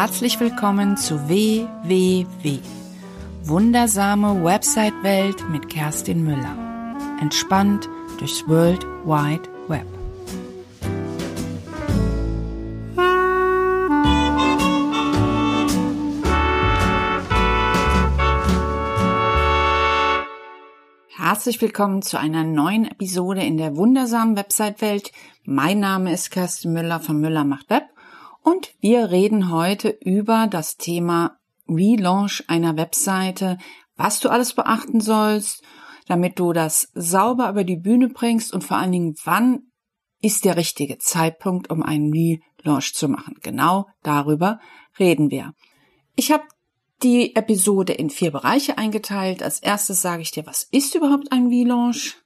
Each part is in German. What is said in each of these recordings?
Herzlich willkommen zu WWW. Wundersame Website-Welt mit Kerstin Müller. Entspannt durchs World Wide Web. Herzlich willkommen zu einer neuen Episode in der wundersamen Website-Welt. Mein Name ist Kerstin Müller von Müller macht Web und wir reden heute über das Thema Relaunch einer Webseite, was du alles beachten sollst, damit du das sauber über die Bühne bringst und vor allen Dingen, wann ist der richtige Zeitpunkt, um einen Relaunch zu machen. Genau darüber reden wir. Ich habe die Episode in vier Bereiche eingeteilt. Als erstes sage ich dir, was ist überhaupt ein Relaunch?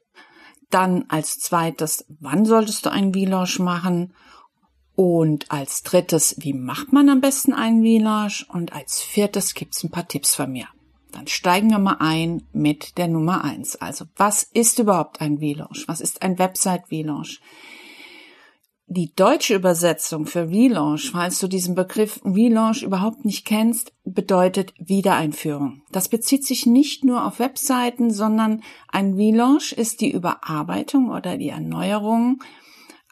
Dann als zweites, wann solltest du einen Relaunch machen? Und als drittes, wie macht man am besten einen Relaunch? Und als viertes gibt's ein paar Tipps von mir. Dann steigen wir mal ein mit der Nummer eins. Also, was ist überhaupt ein Relaunch? Was ist ein Website-Relaunch? Die deutsche Übersetzung für Relaunch, falls du diesen Begriff Relaunch überhaupt nicht kennst, bedeutet Wiedereinführung. Das bezieht sich nicht nur auf Webseiten, sondern ein Relaunch ist die Überarbeitung oder die Erneuerung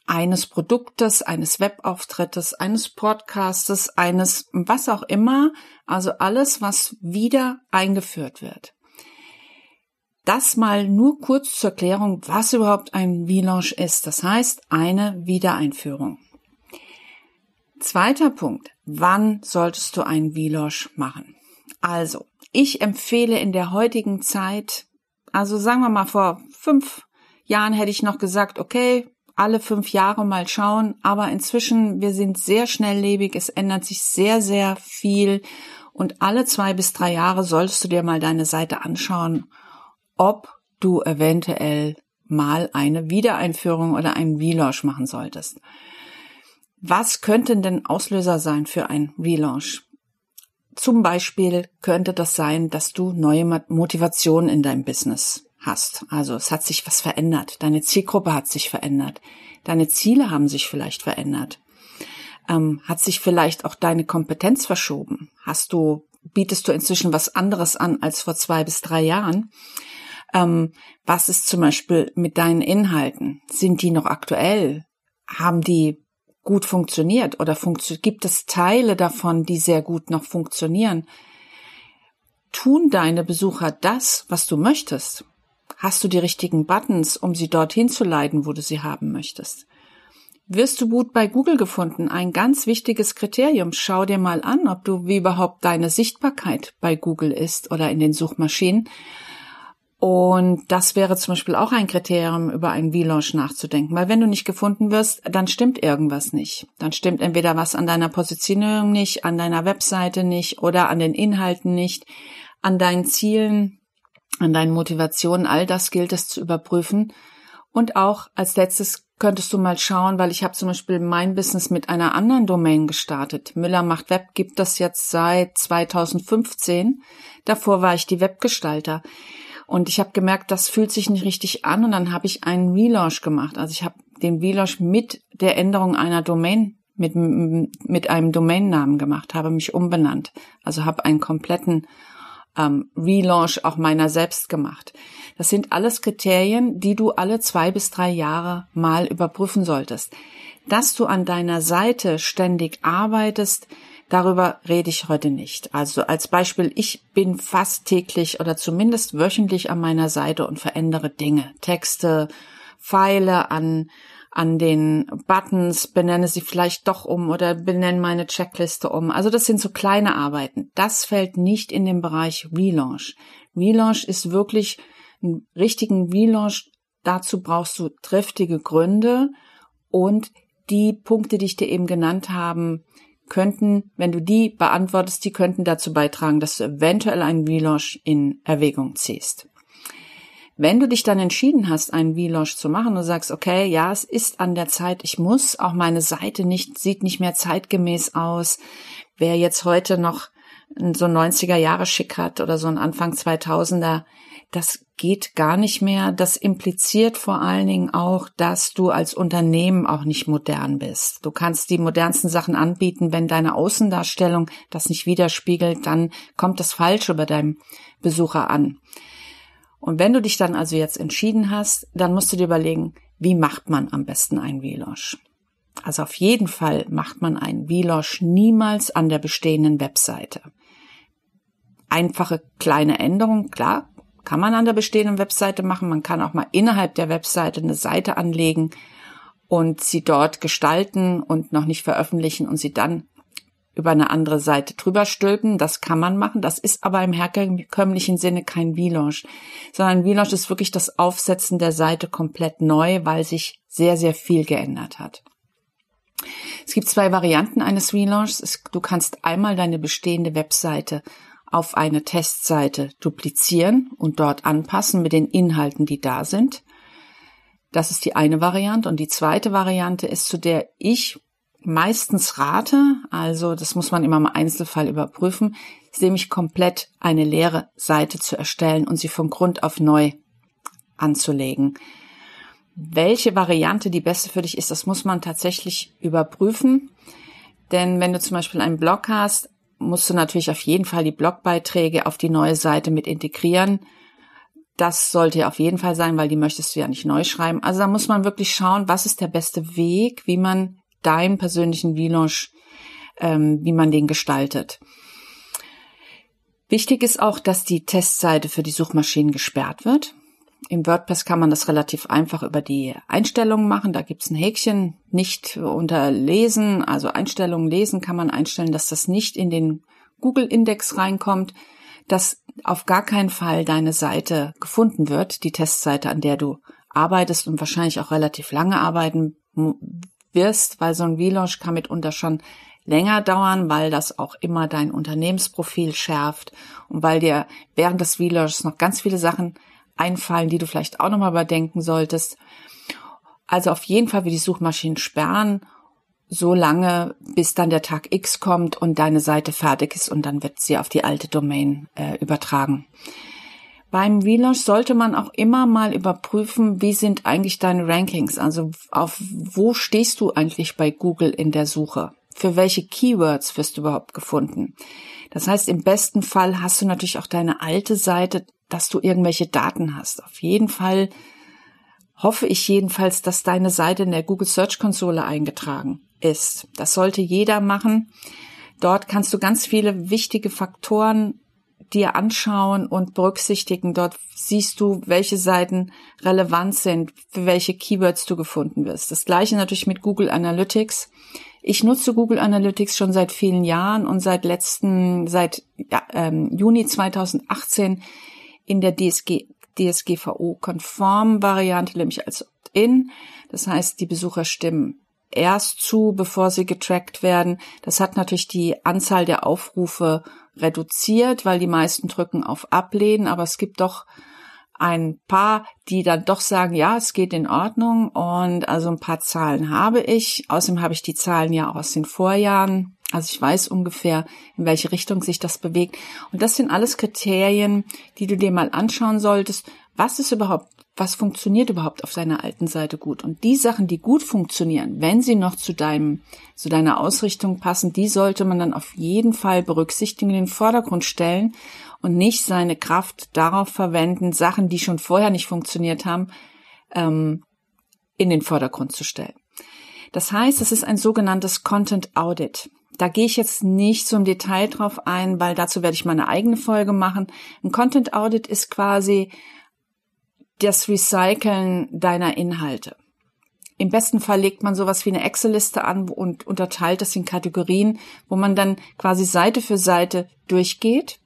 eines Produktes, eines Webauftrittes, eines Podcastes, eines was auch immer, also alles, was wieder eingeführt wird. Das mal nur kurz zur Erklärung, was überhaupt ein Relaunch ist. Das heißt, eine Wiedereinführung. Zweiter Punkt. Wann solltest du einen Relaunch machen? Also, ich empfehle in der heutigen Zeit, also sagen wir mal vor fünf Jahren hätte ich noch gesagt, okay, alle fünf Jahre mal schauen, aber inzwischen, wir sind sehr schnelllebig, es ändert sich sehr, sehr viel und alle zwei bis drei Jahre solltest du dir mal deine Seite anschauen ob du eventuell mal eine Wiedereinführung oder einen Relaunch machen solltest. Was könnten denn Auslöser sein für ein Relaunch? Zum Beispiel könnte das sein, dass du neue Motivation in deinem Business hast. Also es hat sich was verändert. Deine Zielgruppe hat sich verändert. Deine Ziele haben sich vielleicht verändert. Ähm, hat sich vielleicht auch deine Kompetenz verschoben? Hast du, bietest du inzwischen was anderes an als vor zwei bis drei Jahren? Ähm, was ist zum Beispiel mit deinen Inhalten? Sind die noch aktuell? Haben die gut funktioniert oder funktio gibt es Teile davon, die sehr gut noch funktionieren? Tun deine Besucher das, was du möchtest? Hast du die richtigen Buttons, um sie dorthin zu leiten, wo du sie haben möchtest? Wirst du gut bei Google gefunden? Ein ganz wichtiges Kriterium. Schau dir mal an, ob du, wie überhaupt deine Sichtbarkeit bei Google ist oder in den Suchmaschinen. Und das wäre zum Beispiel auch ein Kriterium, über einen V-Launch nachzudenken. Weil wenn du nicht gefunden wirst, dann stimmt irgendwas nicht. Dann stimmt entweder was an deiner Positionierung nicht, an deiner Webseite nicht oder an den Inhalten nicht, an deinen Zielen, an deinen Motivationen. All das gilt es zu überprüfen. Und auch als letztes könntest du mal schauen, weil ich habe zum Beispiel mein Business mit einer anderen Domain gestartet. Müller macht Web gibt das jetzt seit 2015. Davor war ich die Webgestalter. Und ich habe gemerkt, das fühlt sich nicht richtig an und dann habe ich einen Relaunch gemacht. Also ich habe den Relaunch mit der Änderung einer Domain mit, mit einem Domainnamen gemacht, habe mich umbenannt. Also habe einen kompletten ähm, Relaunch auch meiner selbst gemacht. Das sind alles Kriterien, die du alle zwei bis drei Jahre mal überprüfen solltest. Dass du an deiner Seite ständig arbeitest, Darüber rede ich heute nicht. Also als Beispiel, ich bin fast täglich oder zumindest wöchentlich an meiner Seite und verändere Dinge, Texte, Pfeile an, an den Buttons, benenne sie vielleicht doch um oder benenne meine Checkliste um. Also das sind so kleine Arbeiten. Das fällt nicht in den Bereich Relaunch. Relaunch ist wirklich einen richtigen Relaunch. Dazu brauchst du triftige Gründe und die Punkte, die ich dir eben genannt habe, könnten, wenn du die beantwortest, die könnten dazu beitragen, dass du eventuell einen Relaunch in Erwägung ziehst. Wenn du dich dann entschieden hast, einen Relaunch zu machen und sagst, okay, ja, es ist an der Zeit, ich muss, auch meine Seite nicht, sieht nicht mehr zeitgemäß aus. Wer jetzt heute noch so ein 90er Jahre Schick hat oder so ein Anfang 2000er, das geht gar nicht mehr. Das impliziert vor allen Dingen auch, dass du als Unternehmen auch nicht modern bist. Du kannst die modernsten Sachen anbieten, wenn deine Außendarstellung das nicht widerspiegelt, dann kommt das falsch über deinem Besucher an. Und wenn du dich dann also jetzt entschieden hast, dann musst du dir überlegen, wie macht man am besten ein Vlosh? Also auf jeden Fall macht man ein Vlosh niemals an der bestehenden Webseite. Einfache kleine Änderungen, klar, kann man an der bestehenden Webseite machen. Man kann auch mal innerhalb der Webseite eine Seite anlegen und sie dort gestalten und noch nicht veröffentlichen und sie dann über eine andere Seite drüber stülpen. Das kann man machen. Das ist aber im herkömmlichen Sinne kein Vloge, sondern Vloge ist wirklich das Aufsetzen der Seite komplett neu, weil sich sehr, sehr viel geändert hat. Es gibt zwei Varianten eines Vlogs. Du kannst einmal deine bestehende Webseite auf eine Testseite duplizieren und dort anpassen mit den Inhalten, die da sind. Das ist die eine Variante. Und die zweite Variante ist, zu der ich meistens rate, also das muss man immer im Einzelfall überprüfen, ist nämlich komplett eine leere Seite zu erstellen und sie vom Grund auf neu anzulegen. Welche Variante die beste für dich ist, das muss man tatsächlich überprüfen. Denn wenn du zum Beispiel einen Blog hast, musst du natürlich auf jeden Fall die Blogbeiträge auf die neue Seite mit integrieren. Das sollte auf jeden Fall sein, weil die möchtest du ja nicht neu schreiben. Also da muss man wirklich schauen, was ist der beste Weg, wie man deinen persönlichen Vloge, ähm, wie man den gestaltet. Wichtig ist auch, dass die Testseite für die Suchmaschinen gesperrt wird. Im WordPress kann man das relativ einfach über die Einstellungen machen. Da gibt's ein Häkchen, nicht unter Lesen, also Einstellungen lesen kann man einstellen, dass das nicht in den Google-Index reinkommt, dass auf gar keinen Fall deine Seite gefunden wird, die Testseite, an der du arbeitest und wahrscheinlich auch relativ lange arbeiten wirst, weil so ein Vlog kann mitunter schon länger dauern, weil das auch immer dein Unternehmensprofil schärft und weil dir während des Vlogs noch ganz viele Sachen einfallen, die du vielleicht auch nochmal überdenken solltest. Also auf jeden Fall wie die Suchmaschinen sperren, so lange, bis dann der Tag X kommt und deine Seite fertig ist und dann wird sie auf die alte Domain äh, übertragen. Beim Relaunch sollte man auch immer mal überprüfen, wie sind eigentlich deine Rankings? Also auf wo stehst du eigentlich bei Google in der Suche? Für welche Keywords wirst du überhaupt gefunden? Das heißt, im besten Fall hast du natürlich auch deine alte Seite dass du irgendwelche Daten hast. Auf jeden Fall hoffe ich jedenfalls, dass deine Seite in der Google Search Konsole eingetragen ist. Das sollte jeder machen. Dort kannst du ganz viele wichtige Faktoren dir anschauen und berücksichtigen. Dort siehst du, welche Seiten relevant sind, für welche Keywords du gefunden wirst. Das gleiche natürlich mit Google Analytics. Ich nutze Google Analytics schon seit vielen Jahren und seit letzten, seit ja, ähm, Juni 2018 in der DSG, DSGVO-konformen Variante, nämlich als Opt-in. Das heißt, die Besucher stimmen erst zu, bevor sie getrackt werden. Das hat natürlich die Anzahl der Aufrufe reduziert, weil die meisten drücken auf Ablehnen, aber es gibt doch ein paar, die dann doch sagen, ja, es geht in Ordnung und also ein paar Zahlen habe ich. Außerdem habe ich die Zahlen ja auch aus den Vorjahren. Also ich weiß ungefähr, in welche Richtung sich das bewegt. Und das sind alles Kriterien, die du dir mal anschauen solltest. Was ist überhaupt, was funktioniert überhaupt auf deiner alten Seite gut? Und die Sachen, die gut funktionieren, wenn sie noch zu deinem, zu deiner Ausrichtung passen, die sollte man dann auf jeden Fall berücksichtigen, in den Vordergrund stellen und nicht seine Kraft darauf verwenden, Sachen, die schon vorher nicht funktioniert haben, ähm, in den Vordergrund zu stellen. Das heißt, es ist ein sogenanntes Content Audit. Da gehe ich jetzt nicht so im Detail drauf ein, weil dazu werde ich meine eigene Folge machen. Ein Content Audit ist quasi das Recyceln deiner Inhalte. Im besten Fall legt man sowas wie eine Excel-Liste an und unterteilt das in Kategorien, wo man dann quasi Seite für Seite durchgeht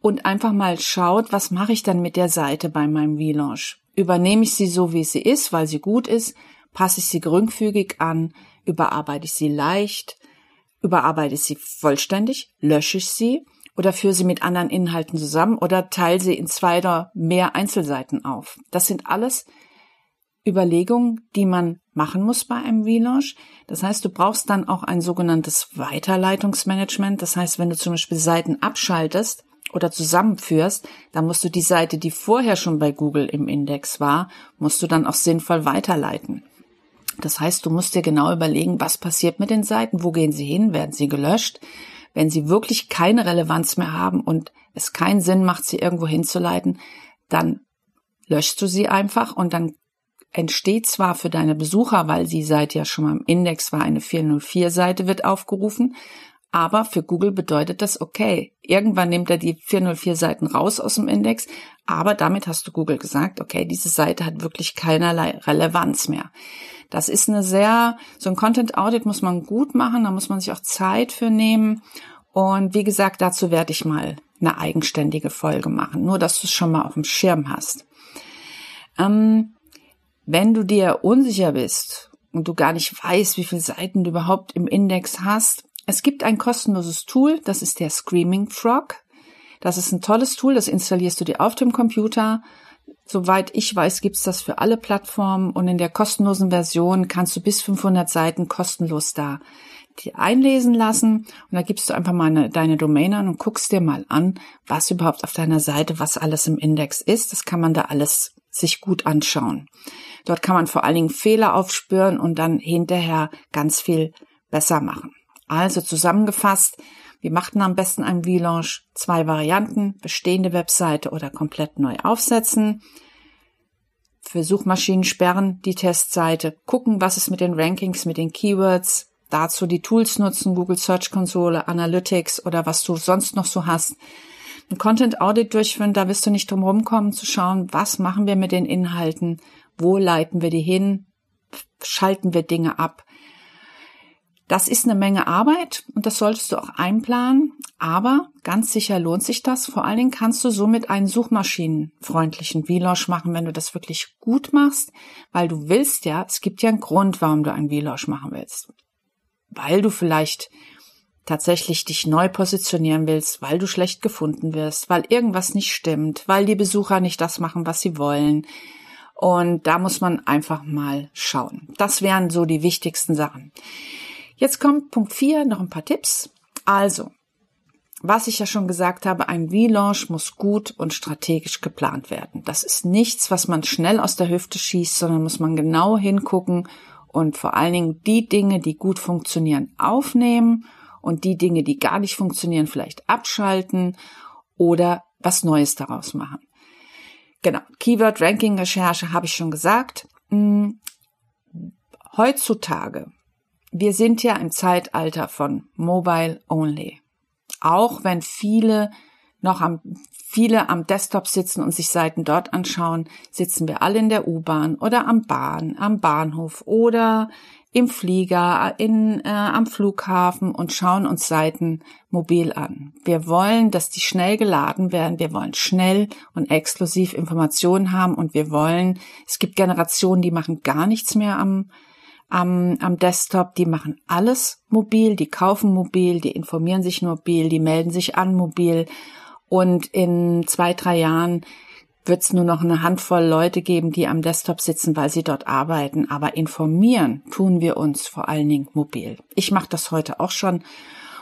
und einfach mal schaut, was mache ich dann mit der Seite bei meinem Relaunch? Übernehme ich sie so, wie sie ist, weil sie gut ist? Passe ich sie geringfügig an? Überarbeite ich sie leicht? Überarbeite ich sie vollständig, lösche ich sie oder führe sie mit anderen Inhalten zusammen oder teile sie in zwei oder mehr Einzelseiten auf. Das sind alles Überlegung, die man machen muss bei einem Relaunch. Das heißt, du brauchst dann auch ein sogenanntes Weiterleitungsmanagement. Das heißt, wenn du zum Beispiel Seiten abschaltest oder zusammenführst, dann musst du die Seite, die vorher schon bei Google im Index war, musst du dann auch sinnvoll weiterleiten. Das heißt, du musst dir genau überlegen, was passiert mit den Seiten, wo gehen sie hin, werden sie gelöscht. Wenn sie wirklich keine Relevanz mehr haben und es keinen Sinn macht, sie irgendwo hinzuleiten, dann löschst du sie einfach und dann entsteht zwar für deine Besucher, weil die Seite ja schon mal im Index war, eine 404-Seite wird aufgerufen, aber für Google bedeutet das, okay, irgendwann nimmt er die 404 Seiten raus aus dem Index, aber damit hast du Google gesagt, okay, diese Seite hat wirklich keinerlei Relevanz mehr. Das ist eine sehr, so ein Content Audit muss man gut machen, da muss man sich auch Zeit für nehmen. Und wie gesagt, dazu werde ich mal eine eigenständige Folge machen, nur dass du es schon mal auf dem Schirm hast. Ähm, wenn du dir unsicher bist und du gar nicht weißt, wie viele Seiten du überhaupt im Index hast, es gibt ein kostenloses Tool, das ist der Screaming Frog. Das ist ein tolles Tool, das installierst du dir auf dem Computer. Soweit ich weiß, gibt's das für alle Plattformen und in der kostenlosen Version kannst du bis 500 Seiten kostenlos da dir einlesen lassen und da gibst du einfach mal eine, deine Domain an und guckst dir mal an, was überhaupt auf deiner Seite, was alles im Index ist. Das kann man da alles sich gut anschauen. Dort kann man vor allen Dingen Fehler aufspüren und dann hinterher ganz viel besser machen. Also zusammengefasst, wir machten am besten einen Relaunch zwei Varianten, bestehende Webseite oder komplett neu aufsetzen. Für Suchmaschinen sperren die Testseite, gucken, was ist mit den Rankings, mit den Keywords, dazu die Tools nutzen, Google Search Konsole, Analytics oder was du sonst noch so hast. Ein Content Audit durchführen, da wirst du nicht drum rumkommen zu schauen, was machen wir mit den Inhalten, wo leiten wir die hin? Schalten wir Dinge ab? Das ist eine Menge Arbeit und das solltest du auch einplanen, aber ganz sicher lohnt sich das. Vor allen Dingen kannst du somit einen suchmaschinenfreundlichen Vlosh machen, wenn du das wirklich gut machst, weil du willst ja, es gibt ja einen Grund, warum du einen Vlosh machen willst. Weil du vielleicht tatsächlich dich neu positionieren willst, weil du schlecht gefunden wirst, weil irgendwas nicht stimmt, weil die Besucher nicht das machen, was sie wollen, und da muss man einfach mal schauen. Das wären so die wichtigsten Sachen. Jetzt kommt Punkt 4, noch ein paar Tipps. Also, was ich ja schon gesagt habe, ein Relaunch muss gut und strategisch geplant werden. Das ist nichts, was man schnell aus der Hüfte schießt, sondern muss man genau hingucken und vor allen Dingen die Dinge, die gut funktionieren, aufnehmen und die Dinge, die gar nicht funktionieren, vielleicht abschalten oder was Neues daraus machen. Genau, Keyword Ranking Recherche habe ich schon gesagt. Hm, heutzutage, wir sind ja im Zeitalter von Mobile Only. Auch wenn viele noch am, viele am Desktop sitzen und sich Seiten dort anschauen, sitzen wir alle in der U-Bahn oder am Bahn, am Bahnhof oder im Flieger, in, äh, am Flughafen und schauen uns Seiten mobil an. Wir wollen, dass die schnell geladen werden. Wir wollen schnell und exklusiv Informationen haben und wir wollen, es gibt Generationen, die machen gar nichts mehr am, am, am Desktop, die machen alles mobil, die kaufen mobil, die informieren sich mobil, die melden sich an mobil und in zwei, drei Jahren wird es nur noch eine Handvoll Leute geben, die am Desktop sitzen, weil sie dort arbeiten. Aber informieren tun wir uns vor allen Dingen mobil. Ich mache das heute auch schon,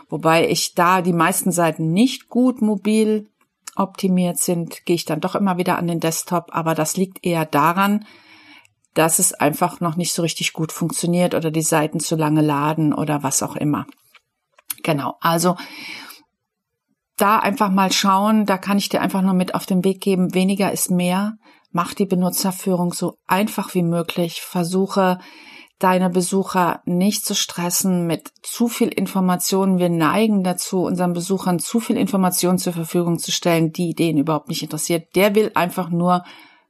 wobei ich da die meisten Seiten nicht gut mobil optimiert sind, gehe ich dann doch immer wieder an den Desktop. Aber das liegt eher daran, dass es einfach noch nicht so richtig gut funktioniert oder die Seiten zu lange laden oder was auch immer. Genau, also da einfach mal schauen, da kann ich dir einfach nur mit auf den Weg geben, weniger ist mehr. Mach die Benutzerführung so einfach wie möglich. Versuche deine Besucher nicht zu stressen mit zu viel Informationen. Wir neigen dazu, unseren Besuchern zu viel Informationen zur Verfügung zu stellen, die den überhaupt nicht interessiert. Der will einfach nur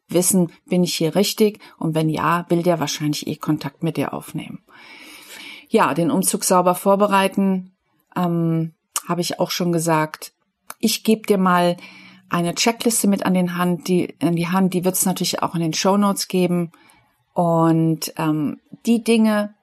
wissen, bin ich hier richtig? Und wenn ja, will der wahrscheinlich eh Kontakt mit dir aufnehmen. Ja, den Umzug sauber vorbereiten, ähm, habe ich auch schon gesagt. Ich gebe dir mal eine Checkliste mit an, den Hand, die, an die Hand, die wird es natürlich auch in den Show Notes geben. Und ähm, die Dinge,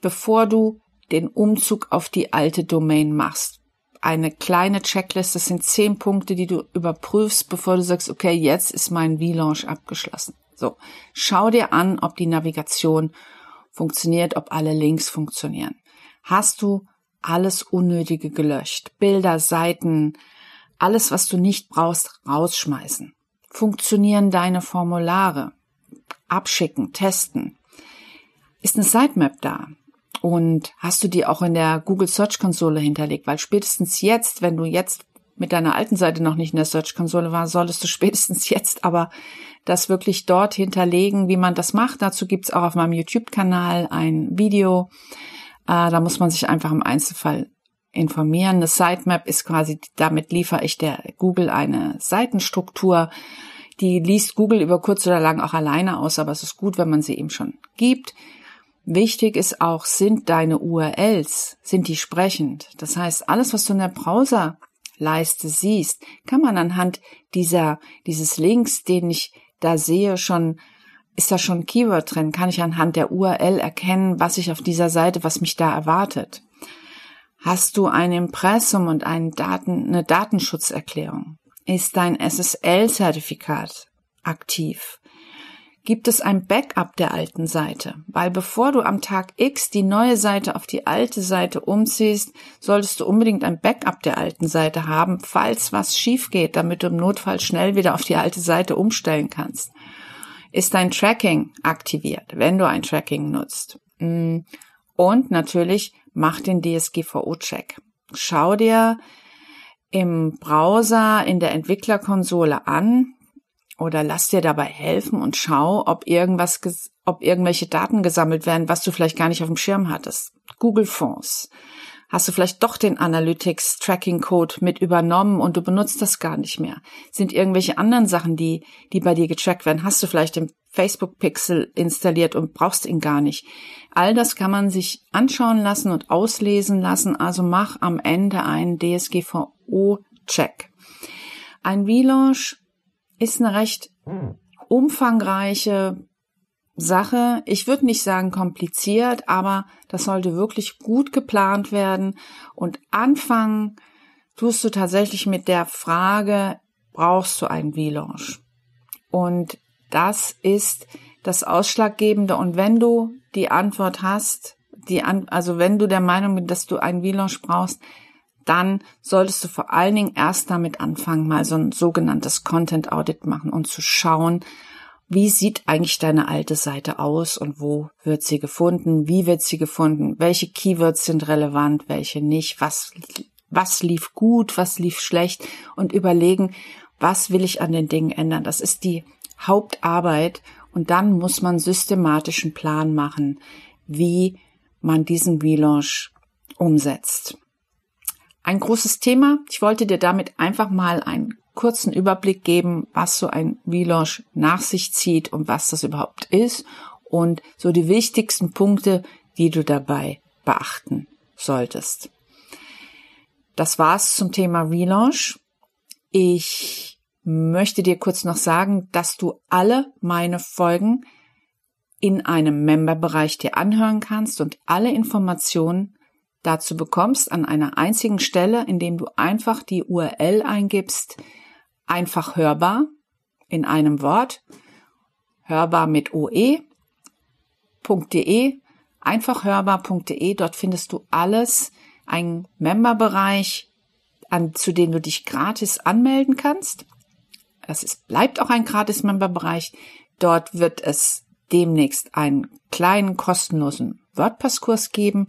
bevor du den Umzug auf die alte Domain machst, eine kleine Checkliste, das sind zehn Punkte, die du überprüfst, bevor du sagst, okay, jetzt ist mein V-Launch abgeschlossen. So, schau dir an, ob die Navigation funktioniert, ob alle Links funktionieren. Hast du alles Unnötige gelöscht? Bilder, Seiten, alles, was du nicht brauchst, rausschmeißen. Funktionieren deine Formulare? Abschicken, testen. Ist eine Sitemap da? Und hast du die auch in der Google Search Konsole hinterlegt? Weil spätestens jetzt, wenn du jetzt mit deiner alten Seite noch nicht in der Search Konsole war, solltest du spätestens jetzt aber das wirklich dort hinterlegen, wie man das macht. Dazu gibt's auch auf meinem YouTube-Kanal ein Video. Äh, da muss man sich einfach im Einzelfall informieren. Eine Sitemap ist quasi, damit liefere ich der Google eine Seitenstruktur. Die liest Google über kurz oder lang auch alleine aus, aber es ist gut, wenn man sie ihm schon gibt. Wichtig ist auch, sind deine URLs, sind die sprechend? Das heißt, alles, was du in der Browserleiste siehst, kann man anhand dieser, dieses Links, den ich da sehe, schon, ist da schon ein Keyword drin? Kann ich anhand der URL erkennen, was ich auf dieser Seite, was mich da erwartet? Hast du ein Impressum und Daten, eine Datenschutzerklärung? Ist dein SSL-Zertifikat aktiv? Gibt es ein Backup der alten Seite, weil bevor du am Tag X die neue Seite auf die alte Seite umziehst, solltest du unbedingt ein Backup der alten Seite haben, falls was schief geht, damit du im Notfall schnell wieder auf die alte Seite umstellen kannst. Ist dein Tracking aktiviert, wenn du ein Tracking nutzt? Mm. Und natürlich mach den DSGVO-Check. Schau dir im Browser in der Entwicklerkonsole an, oder lass dir dabei helfen und schau, ob irgendwas, ob irgendwelche Daten gesammelt werden, was du vielleicht gar nicht auf dem Schirm hattest. Google Fonds. Hast du vielleicht doch den Analytics Tracking Code mit übernommen und du benutzt das gar nicht mehr? Sind irgendwelche anderen Sachen, die, die bei dir getrackt werden? Hast du vielleicht den Facebook Pixel installiert und brauchst ihn gar nicht? All das kann man sich anschauen lassen und auslesen lassen. Also mach am Ende einen DSGVO Check. Ein Relaunch ist eine recht umfangreiche Sache. Ich würde nicht sagen kompliziert, aber das sollte wirklich gut geplant werden. Und anfangen tust du tatsächlich mit der Frage, brauchst du einen Relaunch? Und das ist das Ausschlaggebende. Und wenn du die Antwort hast, die an, also wenn du der Meinung bist, dass du einen Relaunch brauchst, dann solltest du vor allen Dingen erst damit anfangen, mal so ein sogenanntes Content Audit machen und zu schauen, wie sieht eigentlich deine alte Seite aus und wo wird sie gefunden? Wie wird sie gefunden? Welche Keywords sind relevant, welche nicht? Was, was lief gut, was lief schlecht? Und überlegen, was will ich an den Dingen ändern? Das ist die Hauptarbeit. Und dann muss man systematischen Plan machen, wie man diesen Relaunch umsetzt. Ein großes Thema. Ich wollte dir damit einfach mal einen kurzen Überblick geben, was so ein Relaunch nach sich zieht und was das überhaupt ist und so die wichtigsten Punkte, die du dabei beachten solltest. Das war's zum Thema Relaunch. Ich möchte dir kurz noch sagen, dass du alle meine Folgen in einem Memberbereich dir anhören kannst und alle Informationen dazu bekommst an einer einzigen Stelle, indem du einfach die URL eingibst, einfach hörbar in einem Wort, hörbar mit oe.de, einfachhörbar.de, dort findest du alles, ein Memberbereich, an, zu dem du dich gratis anmelden kannst. Das ist, bleibt auch ein gratis Memberbereich. Dort wird es demnächst einen kleinen kostenlosen WordPress-Kurs geben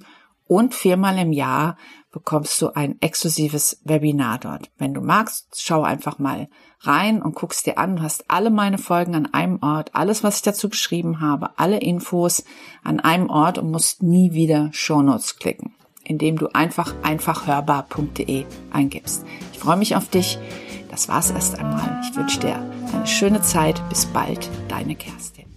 und viermal im Jahr bekommst du ein exklusives Webinar dort. Wenn du magst, schau einfach mal rein und guckst dir an. Du hast alle meine Folgen an einem Ort, alles, was ich dazu geschrieben habe, alle Infos an einem Ort und musst nie wieder Shownotes klicken, indem du einfach einfachhörbar.de eingibst. Ich freue mich auf dich. Das war's erst einmal. Ich wünsche dir eine schöne Zeit. Bis bald, deine Kerstin.